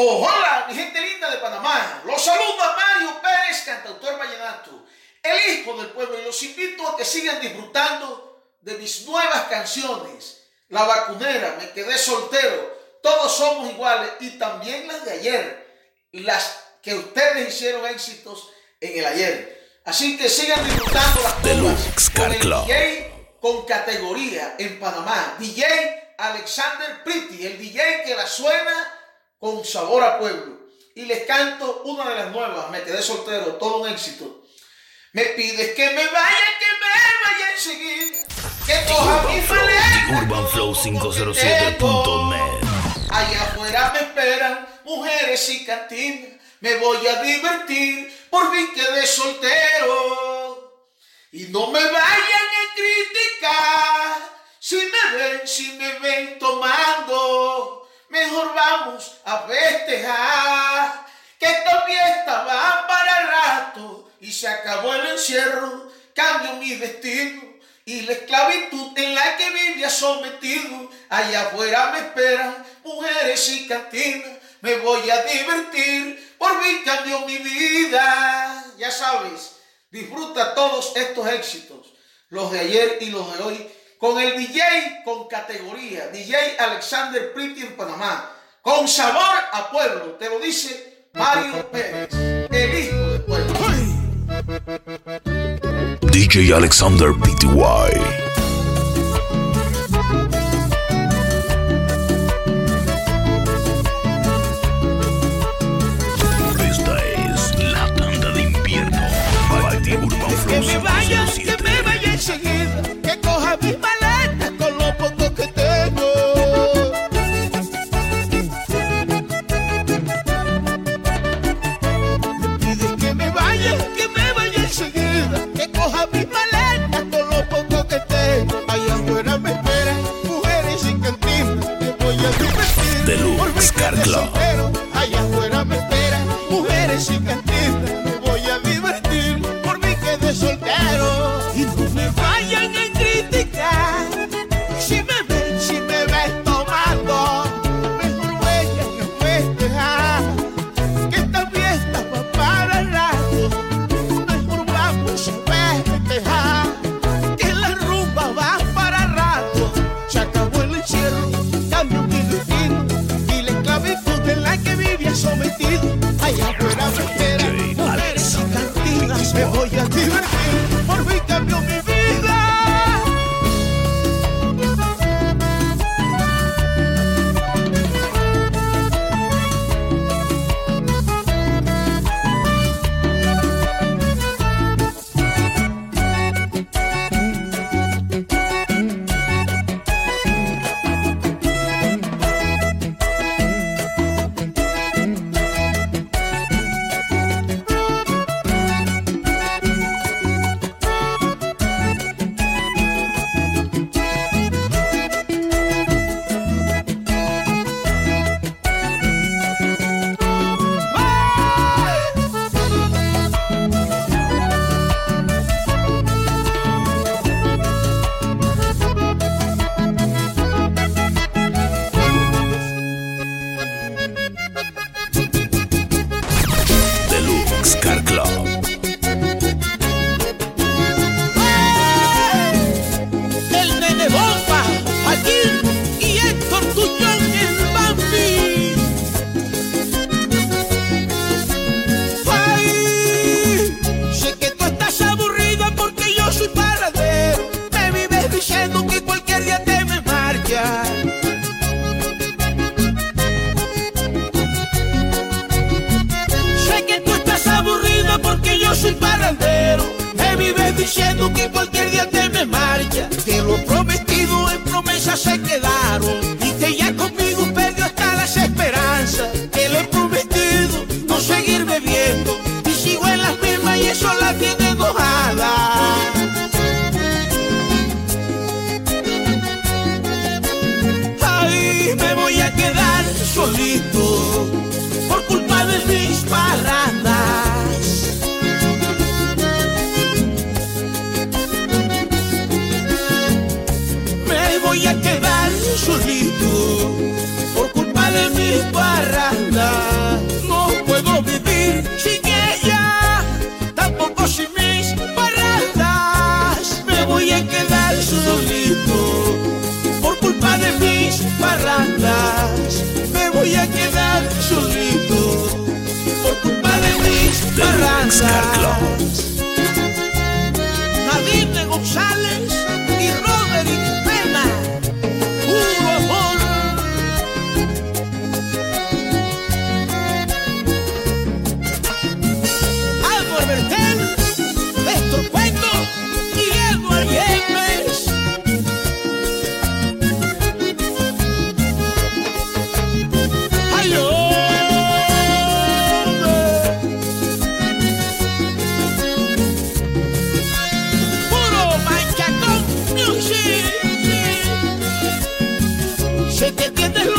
Hola, mi gente linda de Panamá. Los saluda Mario Pérez, cantautor vallenato, el hijo del pueblo, y los invito a que sigan disfrutando de mis nuevas canciones. La vacunera, me quedé soltero, todos somos iguales, y también las de ayer, las que ustedes hicieron éxitos en el ayer. Así que sigan disfrutando las Deluxe con el. DJ con categoría en Panamá. DJ Alexander Pretty, el DJ que la suena con sabor a pueblo. Y les canto una de las nuevas, me quedé soltero, todo un éxito. Me pides que me vaya, que me vaya enseguida. Que coja mi maleta con lo poco que tengo. UrbanFlow507.net Allá afuera me esperan mujeres y cantinas. Me voy a divertir, por fin quedé soltero. Y no me vayan a criticar si me ven, si me ven tomando. Mejor vamos a festejar que esta fiesta va para rato y se acabó el encierro. Cambio mi destino y la esclavitud en la que vivía sometido. Allá afuera me esperan mujeres y cantinas. Me voy a divertir, por mí cambió mi vida. Ya sabes, disfruta todos estos éxitos, los de ayer y los de hoy, con el DJ con categoría, DJ Alexander Pretty en Panamá, con sabor a pueblo, te lo dice Mario Pérez, el hijo del pueblo. DJ Alexander PTY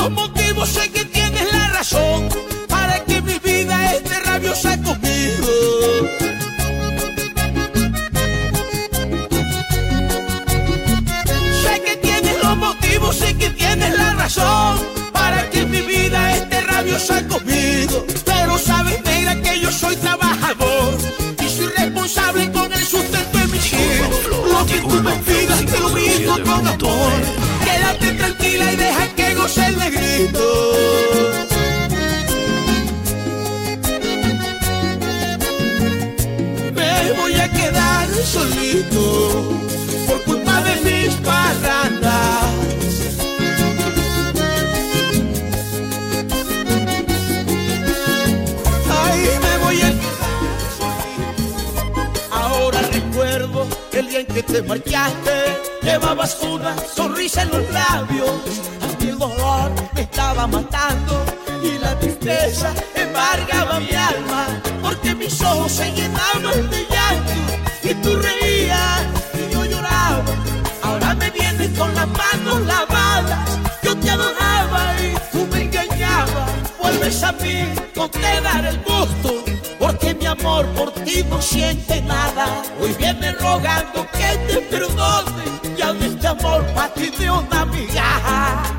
los motivos, sé que tienes la razón para que mi vida esté rabiosa conmigo. Sé que tienes los motivos, sé que tienes la razón para que mi vida esté rabiosa conmigo. Pero sabes, negra, que yo soy trabajador y soy responsable con el sustento de mis hijos. Lo que tú me pidas te lo brindo con amor. Quédate tranquila y deja el negrito. Me voy a quedar solito por culpa de mis parrandas. Ay, me voy a quedar solito. Ahora recuerdo el día en que te marchaste. Llevabas una sonrisa en los labios. Me estaba matando y la tristeza embargaba mi alma. Porque mis ojos se llenaban de llanto y tú reías y yo lloraba. Ahora me vienes con las manos lavadas. Yo te adoraba y tú me engañabas. Vuelves a mí, no te daré el gusto. Porque mi amor por ti no siente nada. Hoy viene rogando que te perdone. Ya de este amor para ti de una migaja.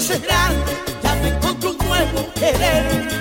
Dios ya me encontré un nuevo querer.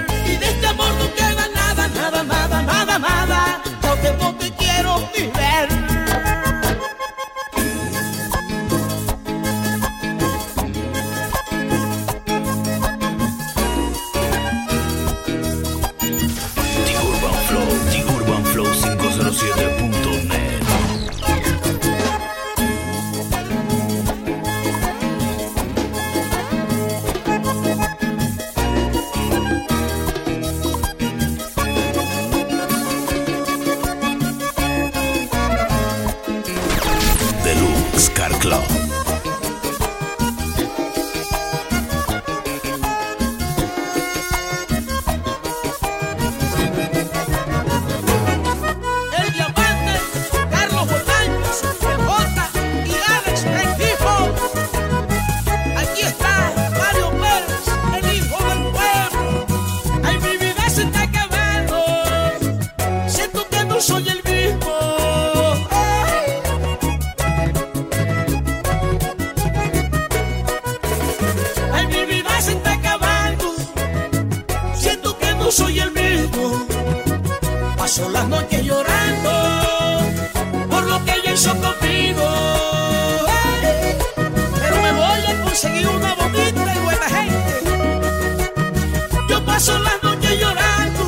Paso las noches llorando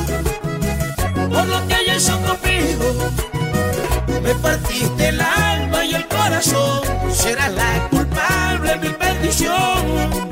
por lo que hizo conmigo. Me partiste el alma y el corazón. Será la culpable mi bendición.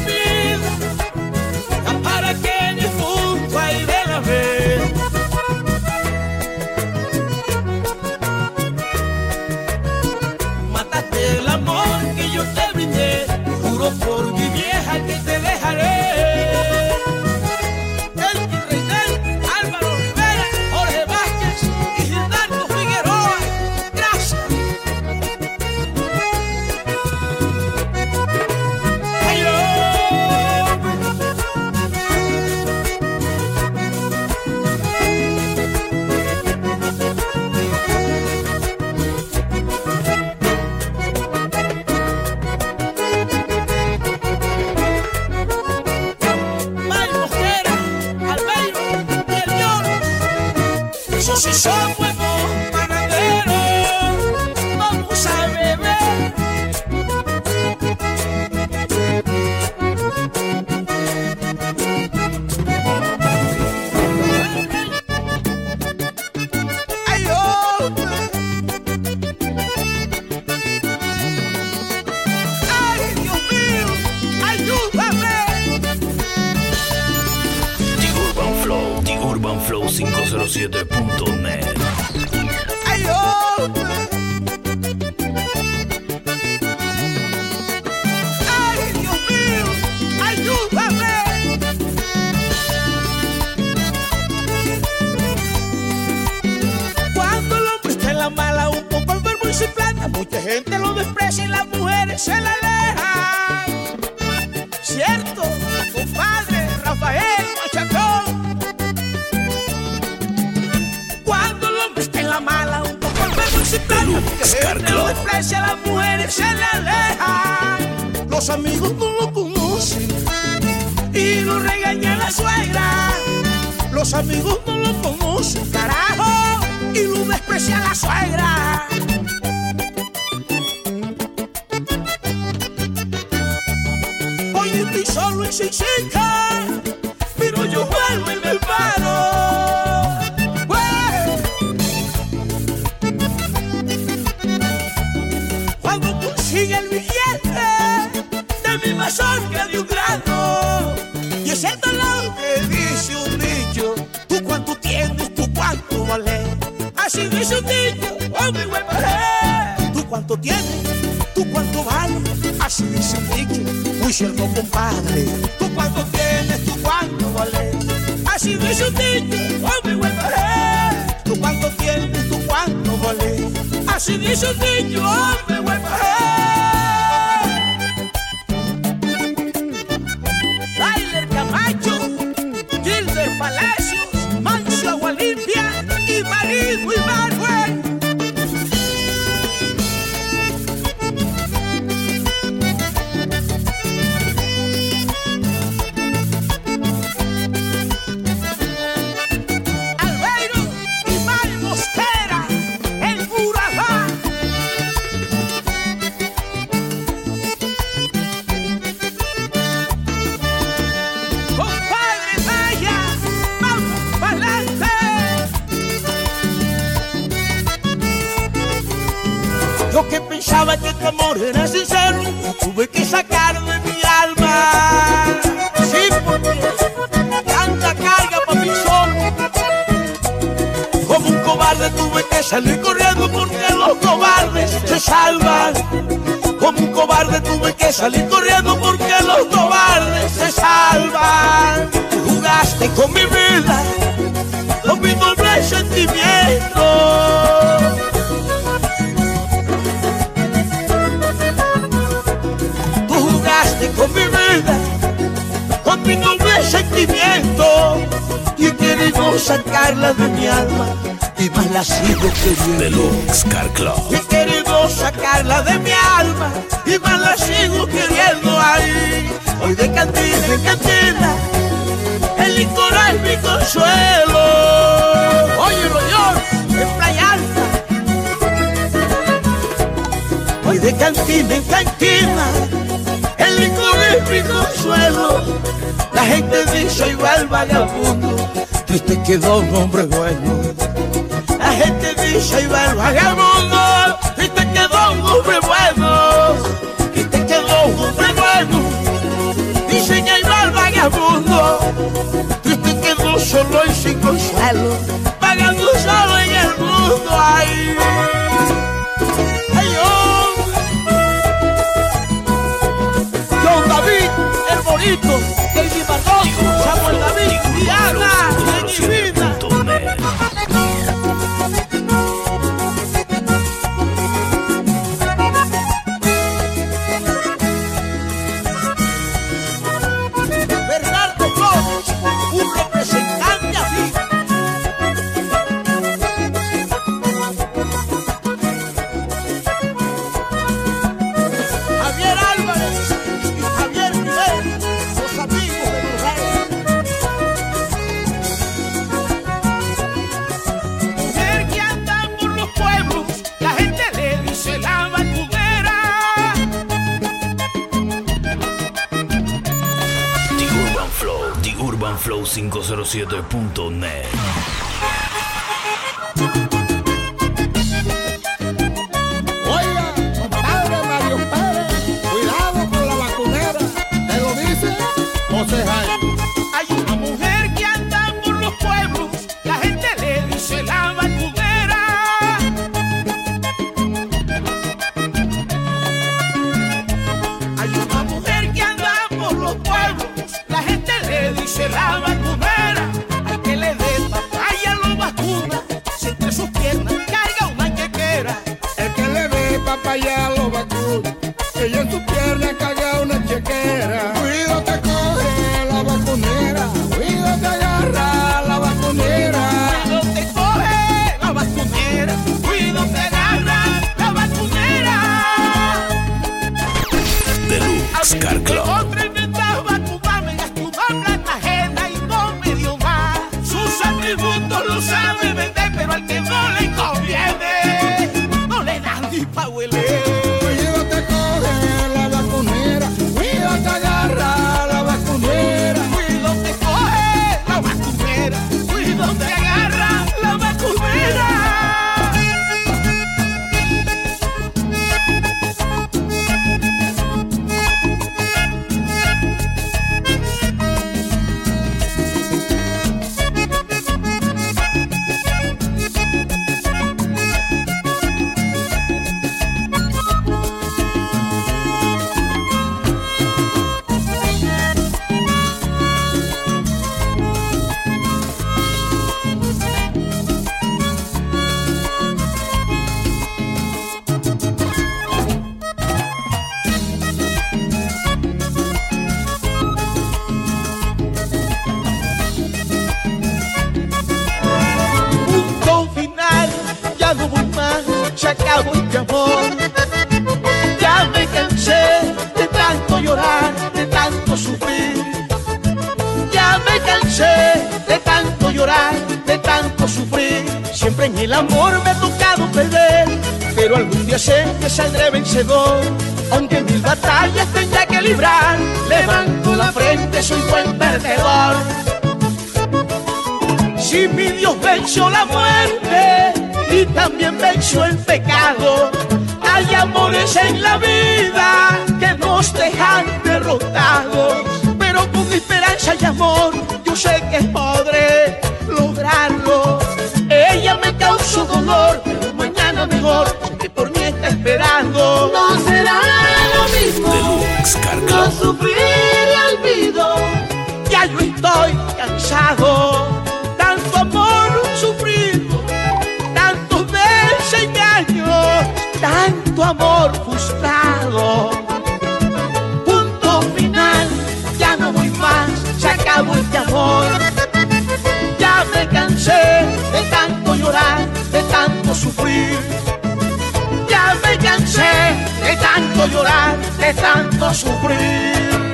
507.net. ¡Ay, oh! mala, un poco enfermo y se plata. Mucha gente lo desprecia y las mujeres se la alejan. Deluxe Car Club. las mujeres se le aleja los amigos no lo conocen y lo regaña la suegra. Los amigos no lo conocen, carajo, y lo desprecia la suegra. Hoy estoy solo y sin chica cuánto tienes, tú cuánto vales, así dice el dicho, muy cierto compadre. Tú cuánto tienes, tú cuánto vales, así dice el dicho, hombre buen pared. Tú cuánto tienes, tú cuánto vales, así dice el dicho, hombre buen pared. salir que dá algum braguelho mundo lo sabe. amor me ha tocado perder, pero algún día sé que saldré vencedor. Aunque mil batallas tenga que librar, levanto la frente, soy buen perdedor. Si mi Dios venció la muerte y también venció el pecado, hay amores en la vida que nos dejan derrotados, pero con esperanza y amor yo sé que podré lograrlo su dolor, pero mañana mejor, que por mí está esperando. No será lo mismo. Deluxe, no sufrir. de tanto sufrir. Ya me cansé de tanto llorar, de tanto sufrir.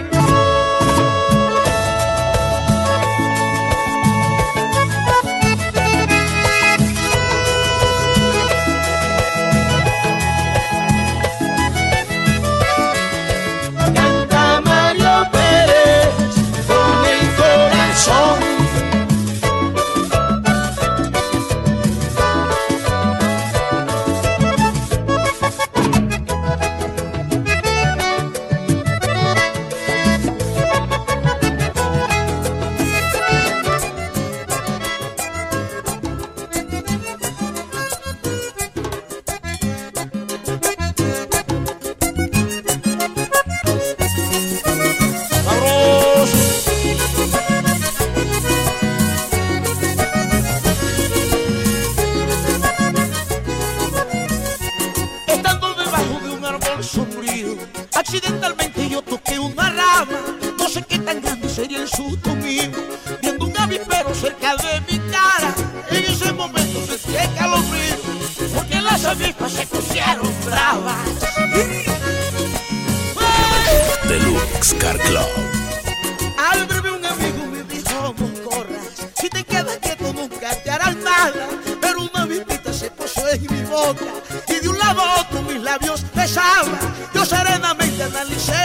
Canta Mario Pérez con el corazón.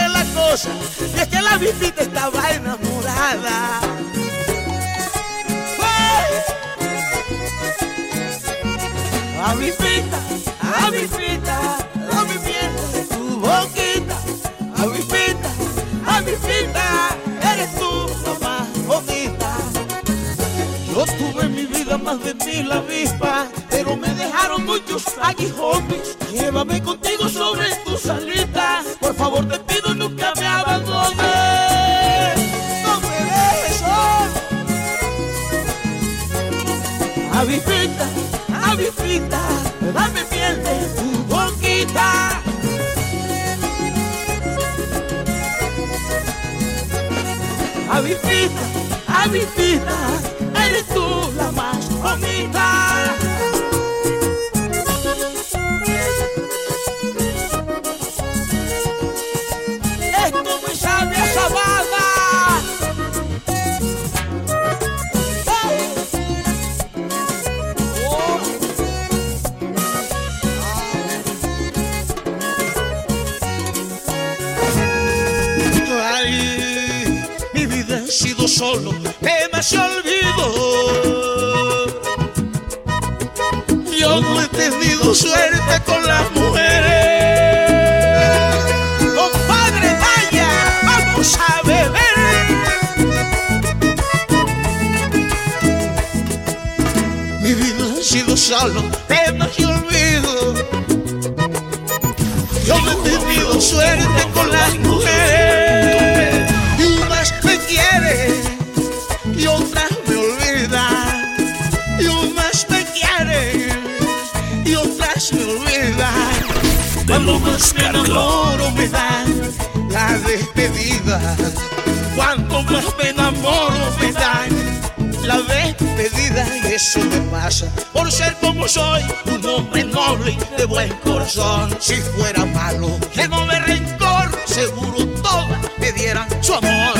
La cosa y es que la avispita estaba enamorada. ¡Ay! Avispita, avispita, dame miel de tu boquita. Avispita, avispita, eres tú la más bonita. Yo tuve en mi vida más de mil avispas, pero me dejaron muchos aguijones. Llévame contigo sobre Avispita, avispita, eres tú la más bonita. Solo demasiado olvido. Yo no he tenido suerte con las mujeres. Y unas me quieren y otras me olvidan. Y unas me quieren y otras me olvidan. Cuando más me enamoro me dan la despedida. Cuanto más me enamoro me dan la despedida y eso me pasa por ser como soy, un hombre noble de buen corazón. Si fuera malo, lleno de rencor, seguro todas me dieran su amor.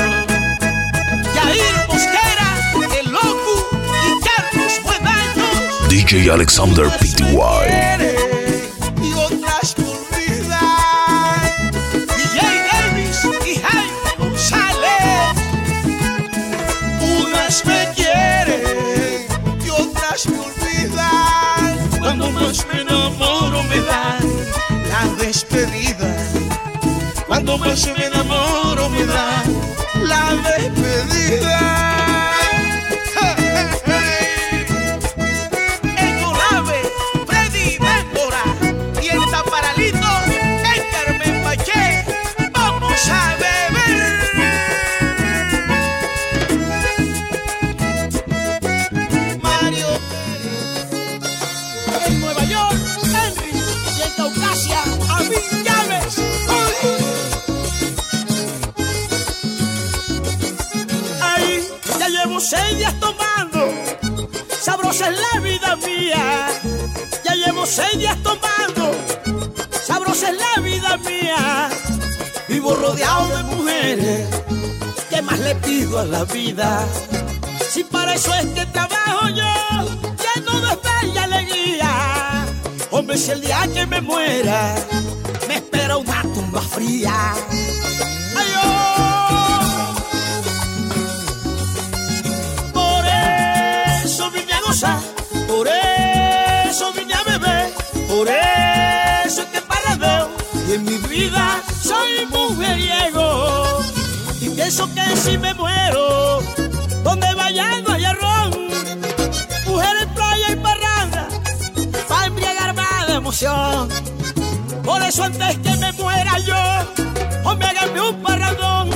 Yair Mosquera, el loco y Carlos Buenaños. DJ Alexander Pty. Despedida. Cuando más me enamoro me dan la despedida. Seis días tomando, sabrosa es la vida mía. Vivo rodeado de mujeres, ¿qué más le pido a la vida? Si para eso es que trabajo yo, lleno de fe y alegría. Hombre, si el día que me muera, me espera una tumba fría. Por eso es que parradeo. Y en mi vida soy mujeriego. Y pienso que si me muero, donde vaya no hay ron. Mujeres, playa y parranda, para embriagarme de emoción. Por eso antes que me muera yo, hombre, hágame un parrandón.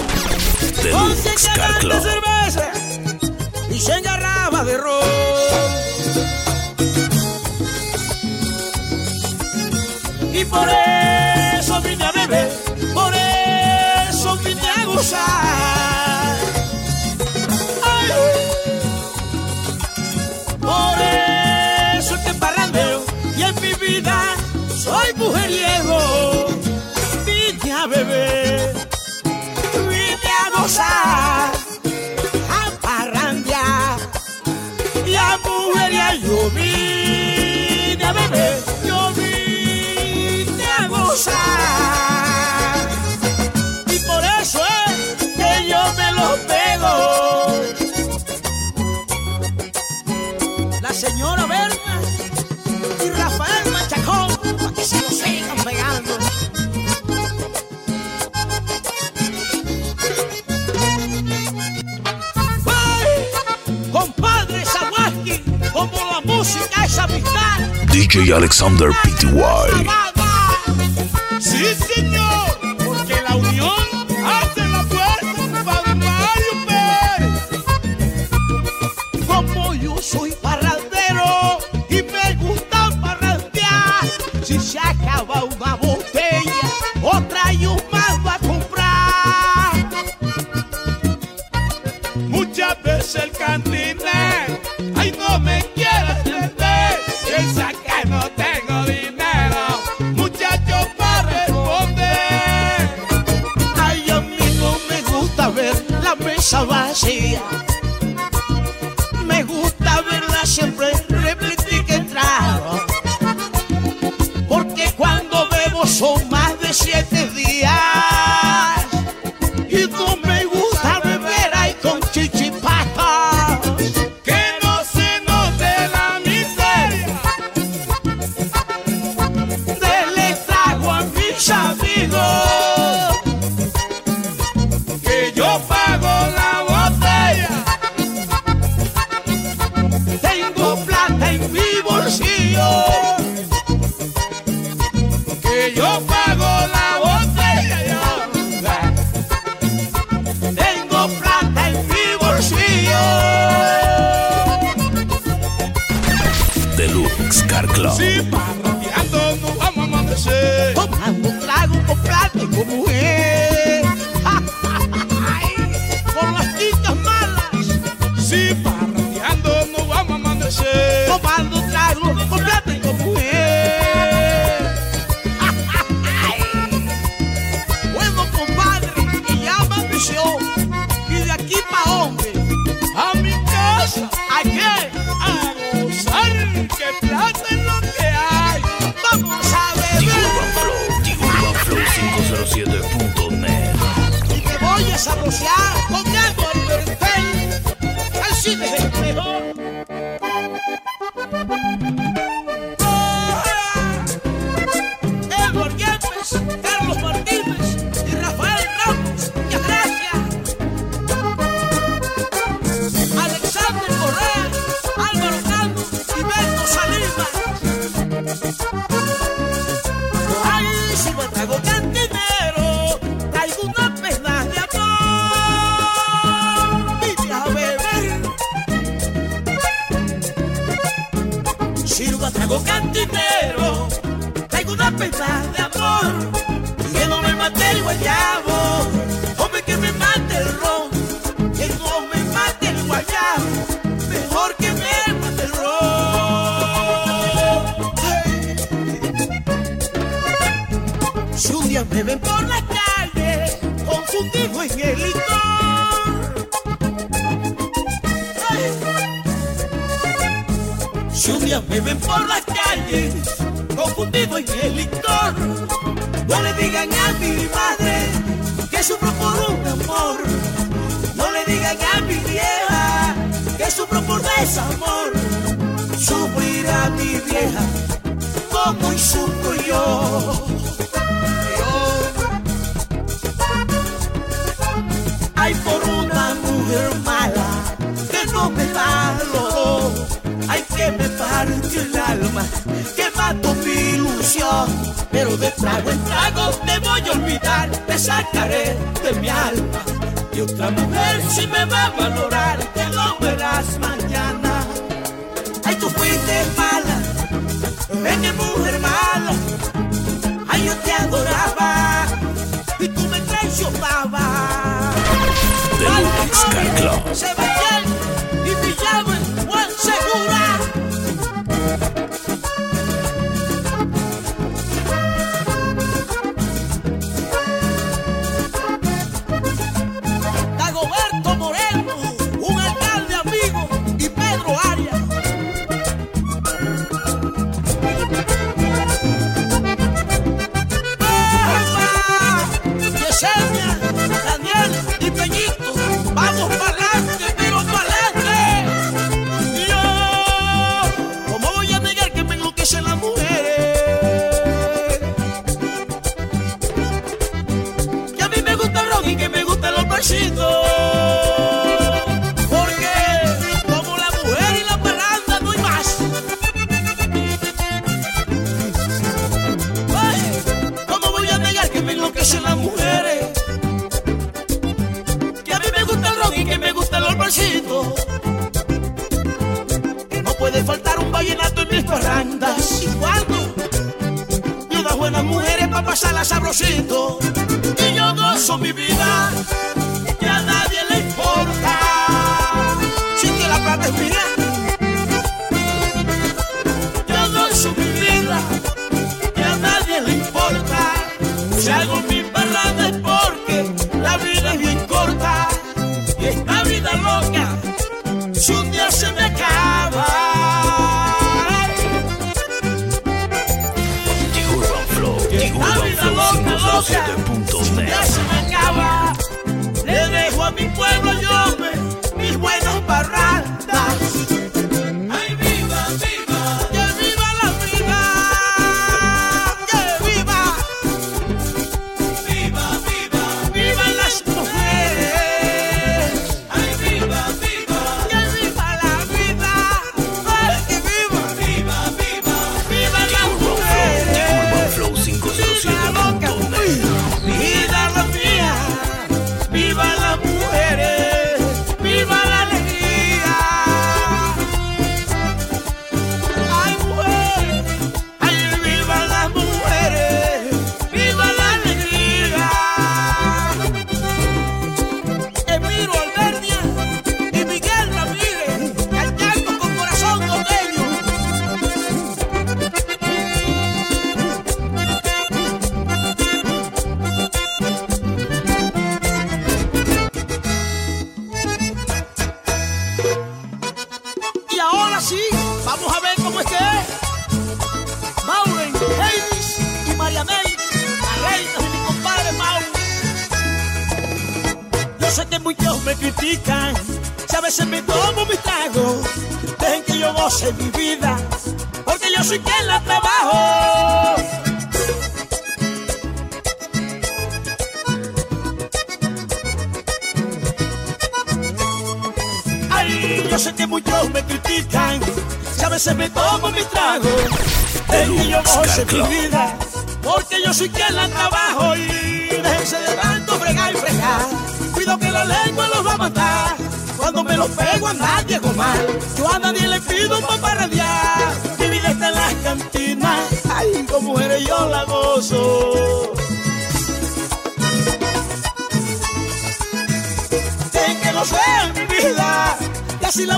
Con cien Deluxe Car canas de Club. cerveza y cien garrafas de ron. por eso vine a beber, por eso vine a gozar. Por eso es que parrandeo y en mi vida soy mujeriego. Vine a beber, vine a gozar, a parrandear y a mujería yo vine a beber. Y por eso es que yo me los pego. La señora Berna y Rafael Machacón, para que se lo sigan pegando. ¡Ay! Compadre Zawaski, como la música es amistad. DJ Alexander Pty. me va valor.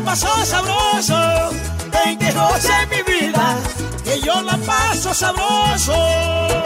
paso sabroso, en que goce mi vida, que yo la paso sabroso.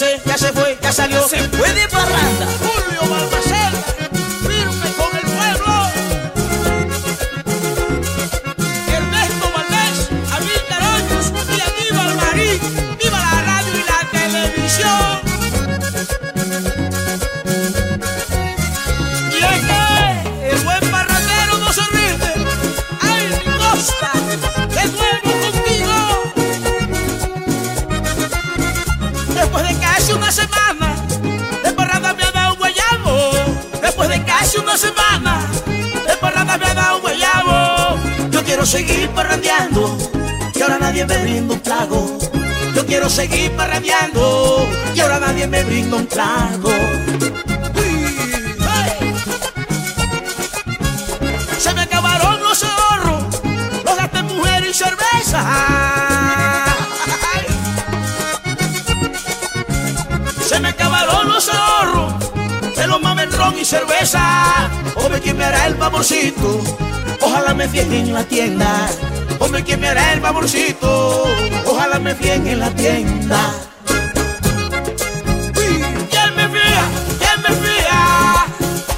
Ya se fue, ya salió. Se Seguir parrandeando, y ahora nadie me brinda un trago. Se me acabaron los ahorros, los gasté en mujer y cerveza. Se me acabaron los ahorros de los mames ron y cerveza. Hombre, ¿quién me hará el favorcito? Ojalá me fíen en la tienda. ¿Quién me hará el favorcito? Ojalá me fíen en la tienda. ¿Quién me fía? ¿Quién me fía?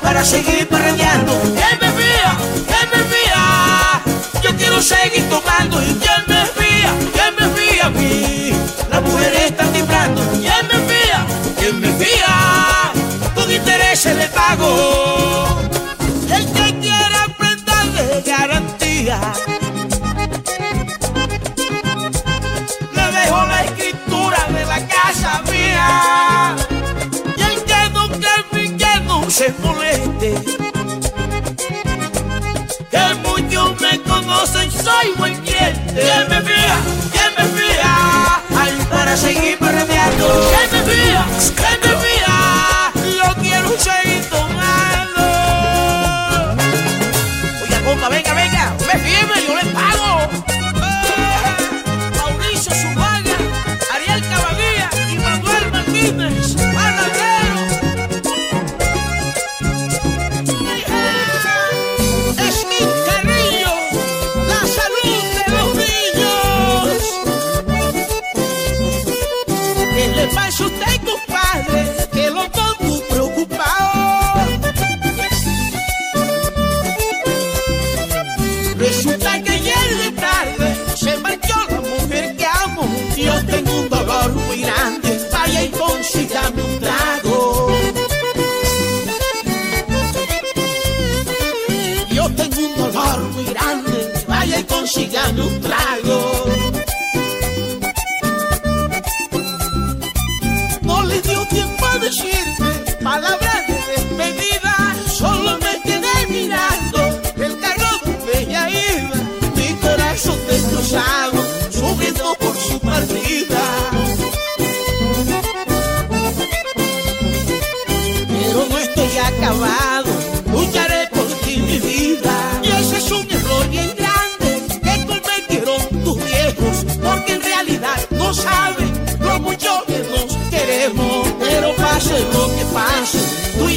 Para seguir parrandeando. ¿Quién me fía? ¿Quién me fía? Yo quiero seguir tomando. ¿Y quién me fía? ¿Quién me fía a mí? Las mujeres están timbrando. ¿Quién me fía? ¿Quién me fía? Con intereses le pago. El que quiera de garantía. Se moleste. Que muchos me conocen, soy buen cliente. ¿Quién me fía? ¿Quién me fía? Ay, para seguir perreando. ¿Quién me fía? ¿Quién me fía? Yo quiero seguir tomando. Oiga, compa, venga, venga. Me yo le consígame un trago.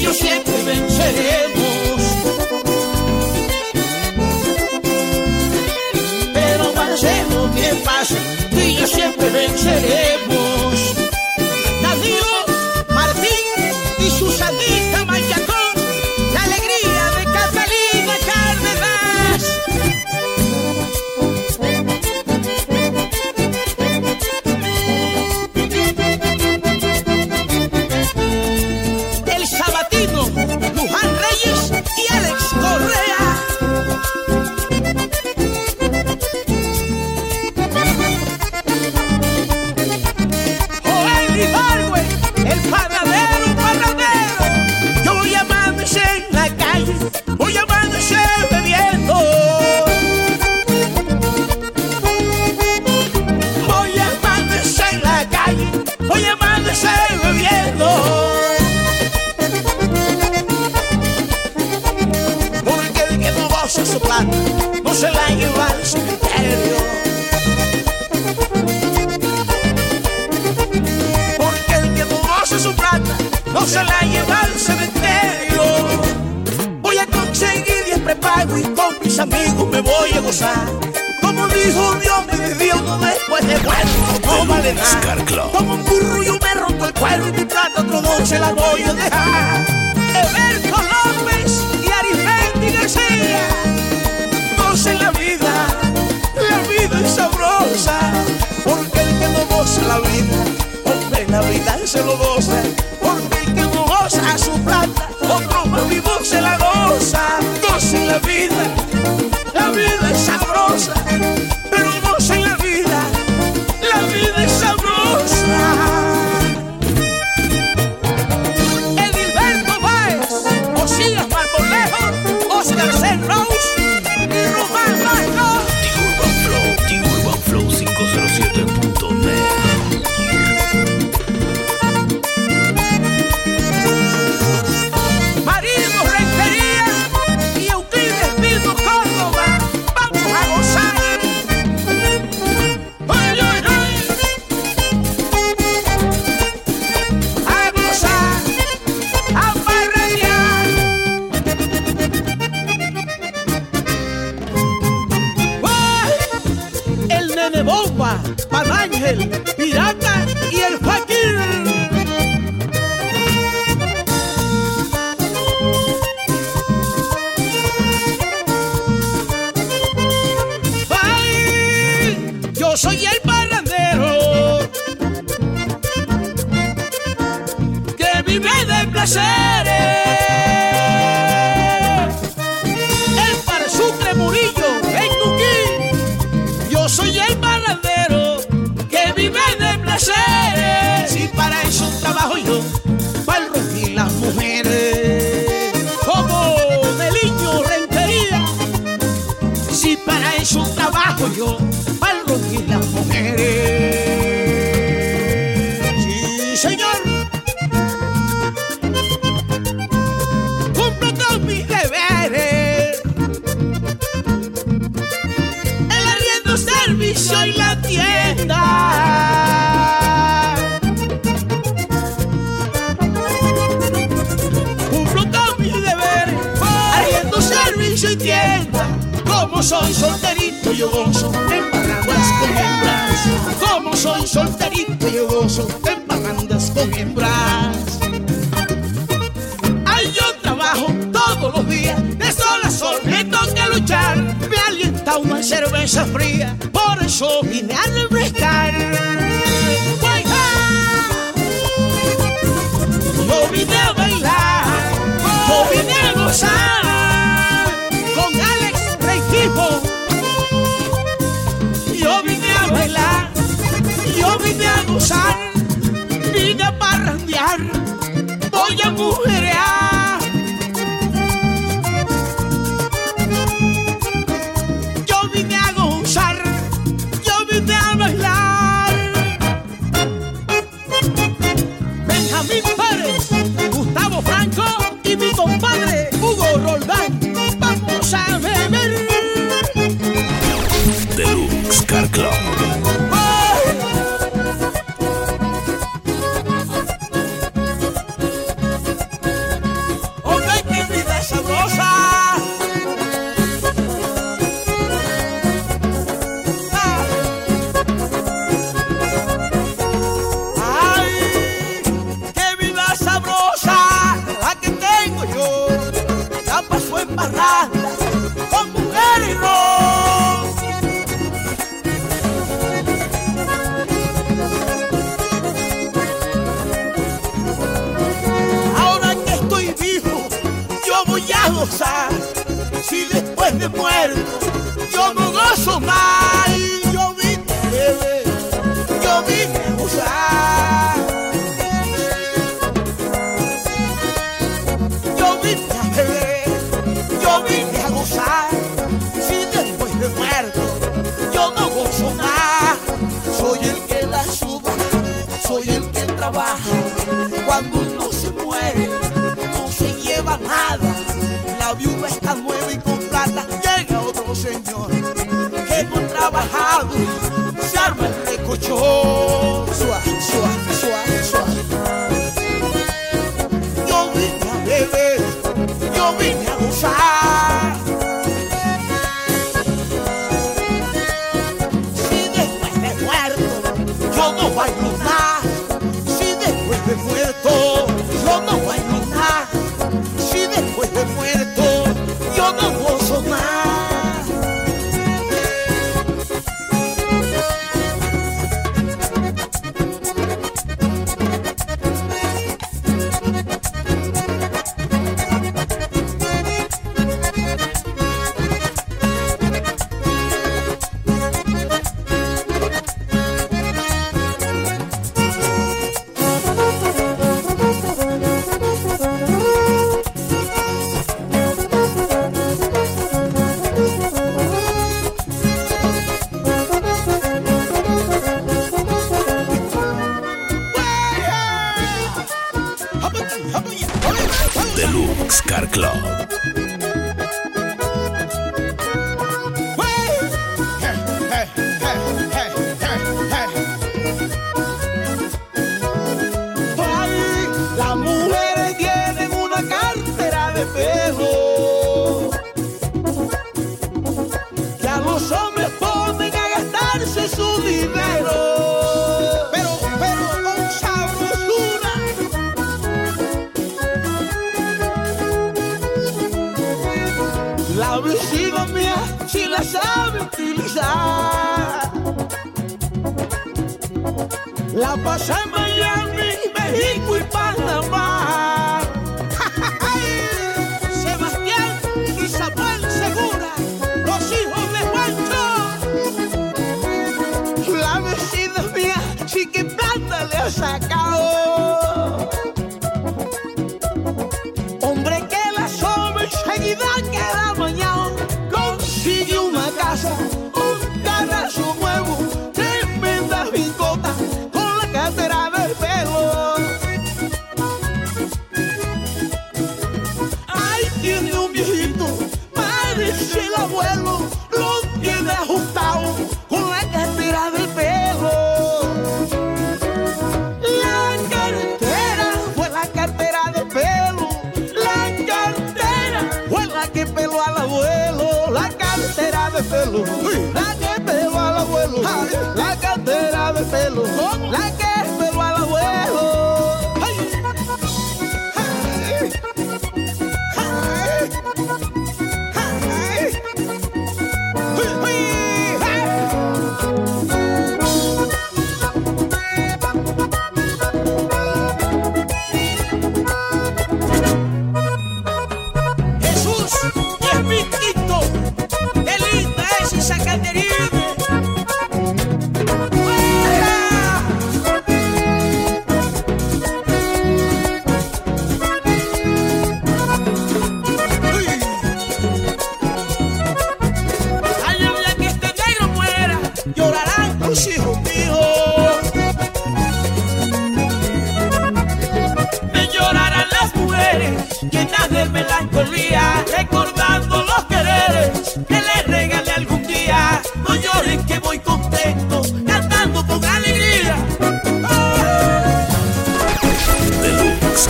Yo siempre venceremos. Pero pase lo que pase, tú y yo siempre venceremos. vine a refrescar. Yo vine a bailar, yo vine a gozar con Alex Rengifo. Yo vine a bailar, yo vine a gozar, vine a parrandear, voy a mujer. out.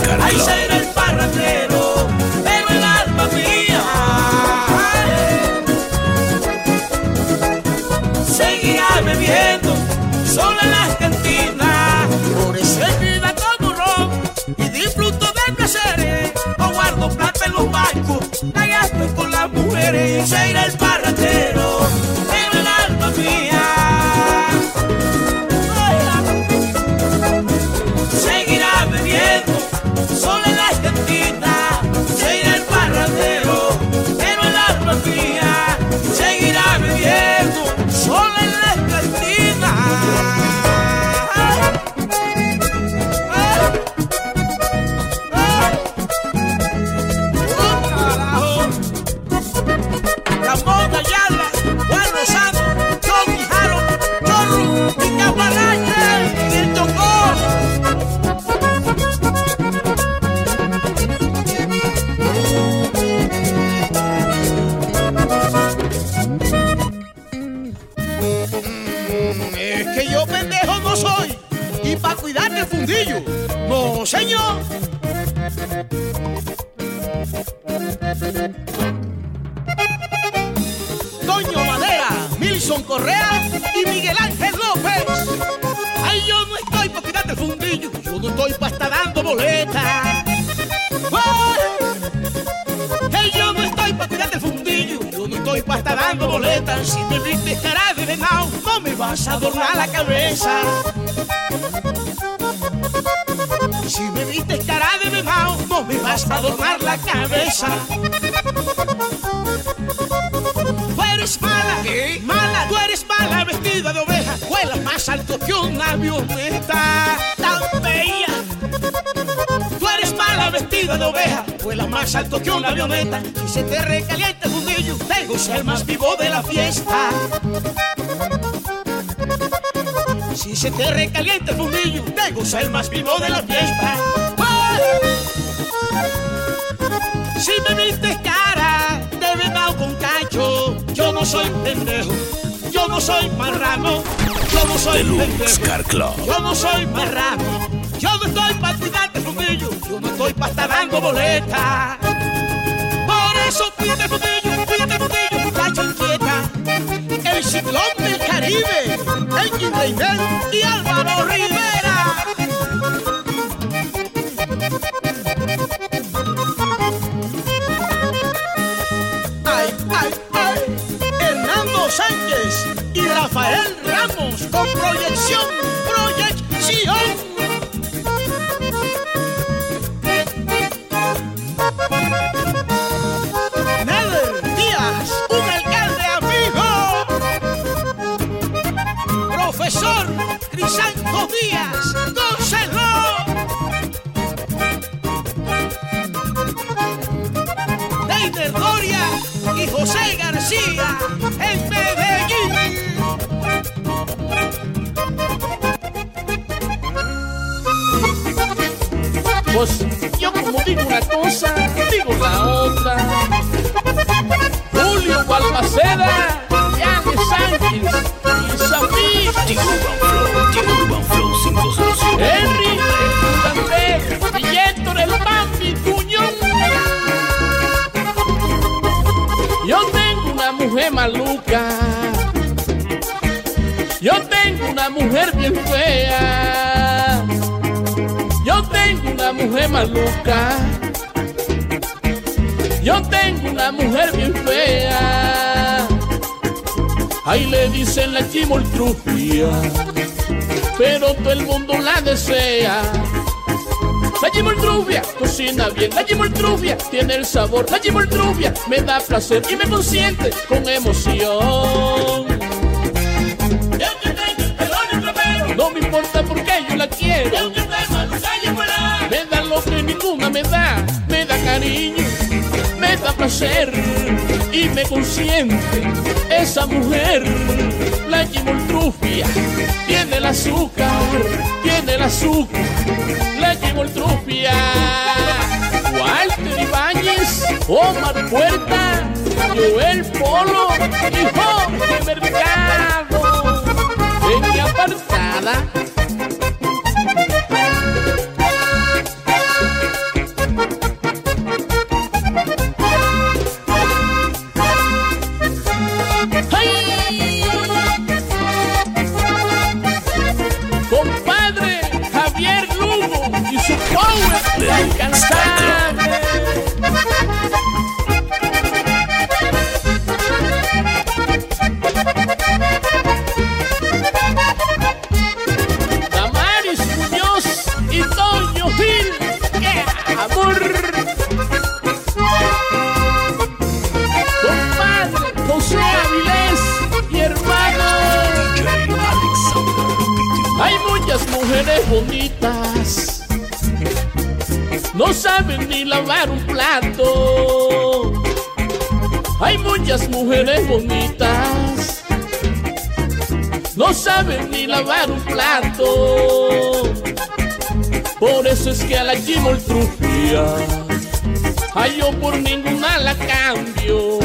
Car Ahí Club. será el parrandero, pero el alma mía ay, seguirá bebiendo sola en las cantinas. Por eso es vida como ron y disfruto de placeres. O guardo plata en los bancos, la gasto con las mujeres. Será el parrandero, pero el alma mía. Una avioneta tan bella. Tú eres mala vestida de oveja, vuelas más alto que una avioneta. Si se te recalienta el fundillo, tengo ser más vivo de la fiesta. Si se te recalienta el fundillo, tengo ser más vivo de la fiesta. Si me viste cara de venado con cacho, yo no soy pendejo, yo no soy marrano, yo no soy Deluxe Car Club. yo no soy marrano, yo no estoy para cuidarte fundillo, yo no estoy para estar dando boleta. Por eso pídete fundillo, pídete fundillo, muchacha inquieta. El ciclón del Caribe, Engin Reynel y Álvaro Rivera. Ay, ay, ay, Hernando Sánchez Rafael Ramos con proyección. Yo tengo una mujer bien fea. Yo tengo una mujer maluca. Yo tengo una mujer bien fea. Ahí le dicen la chimoltrufia, pero todo el mundo la desea. La chimoltrufia cocina bien, la chimoltrufia tiene el sabor, la chimoltrufia me da placer y me consiente con emoción. No me importa porque yo la quiero. Me da lo que ninguna me da, me da cariño, me da placer y me consiente esa mujer. La chimoltrufia tiene el azúcar, tiene el azúcar, la chimoltrufia. Walter Ibáñez, Omar Puerta, Joel Polo y Jorge Mercado. En mi apartada lavar un plato. Hay muchas mujeres bonitas, no saben ni lavar un plato. Por eso es que a la chimoltrufia, ay yo por ninguna la cambio.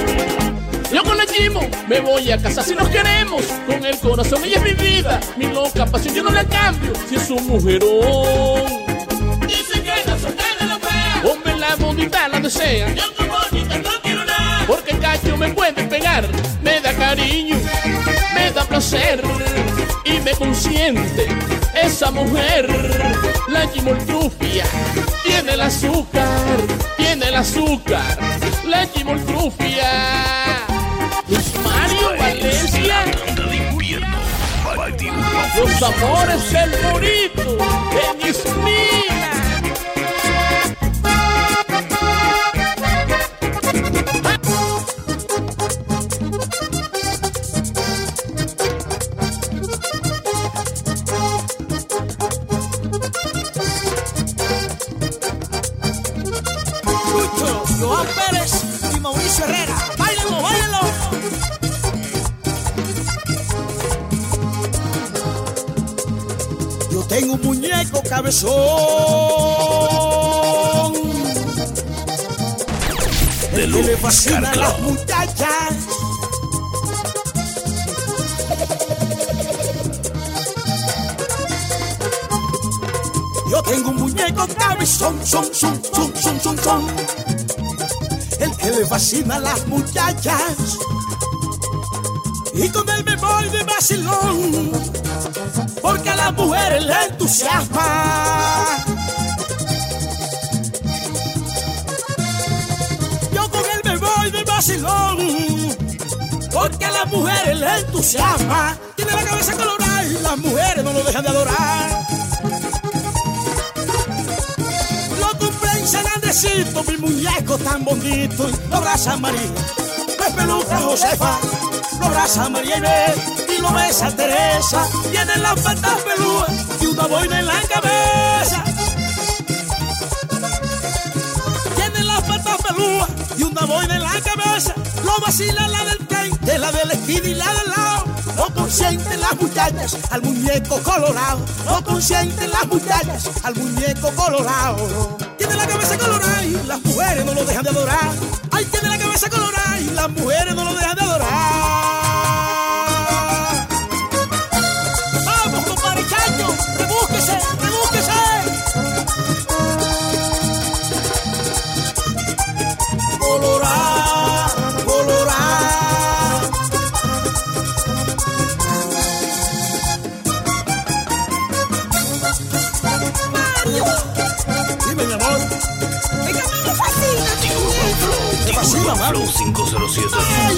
Yo con la Jimo me voy a casa si nos queremos. Con el corazón ella es mi vida, mi loca pasión yo no la cambio si es un mujerón. Bonita la desea. Yo con bonita no quiero nada. Porque el cacho me puede pegar, me da cariño, me da ser y me consiente esa mujer, la chimoltrufia, tiene el azúcar, tiene el azúcar, la chimoltrufia. Mario Valencia, los amores del bonito, en cabezón. de El que le Luz fascina a las muchachas. Yo tengo un muñeco cabezón, son, son, son, son, son, son. El que le fascina a las muchachas. Y con él me voy de vacilón. Las mujeres le entusiasma. Yo con él me voy de vacilón. Porque a las mujeres le entusiasma. Tiene la cabeza colorada y las mujeres no lo dejan de adorar. Lo compré en San Andresito, mi muñeco tan bonito. Y lo abraza María, me peluca Josefa. Lo abraza María Inés y lo besa Teresa. Tiene las patas peludas y una boina en la cabeza. Tiene las patas pelúas y una boina en la cabeza. Lo vacila la del frente, la de la esquina y la del lado. No consienten las muchachas al muñeco colorado. No consienten las muchachas al muñeco colorado. Tiene la cabeza colorada y las mujeres no lo dejan de adorar. Ay, tiene la cabeza colorada y las mujeres no lo dejan de Jesus.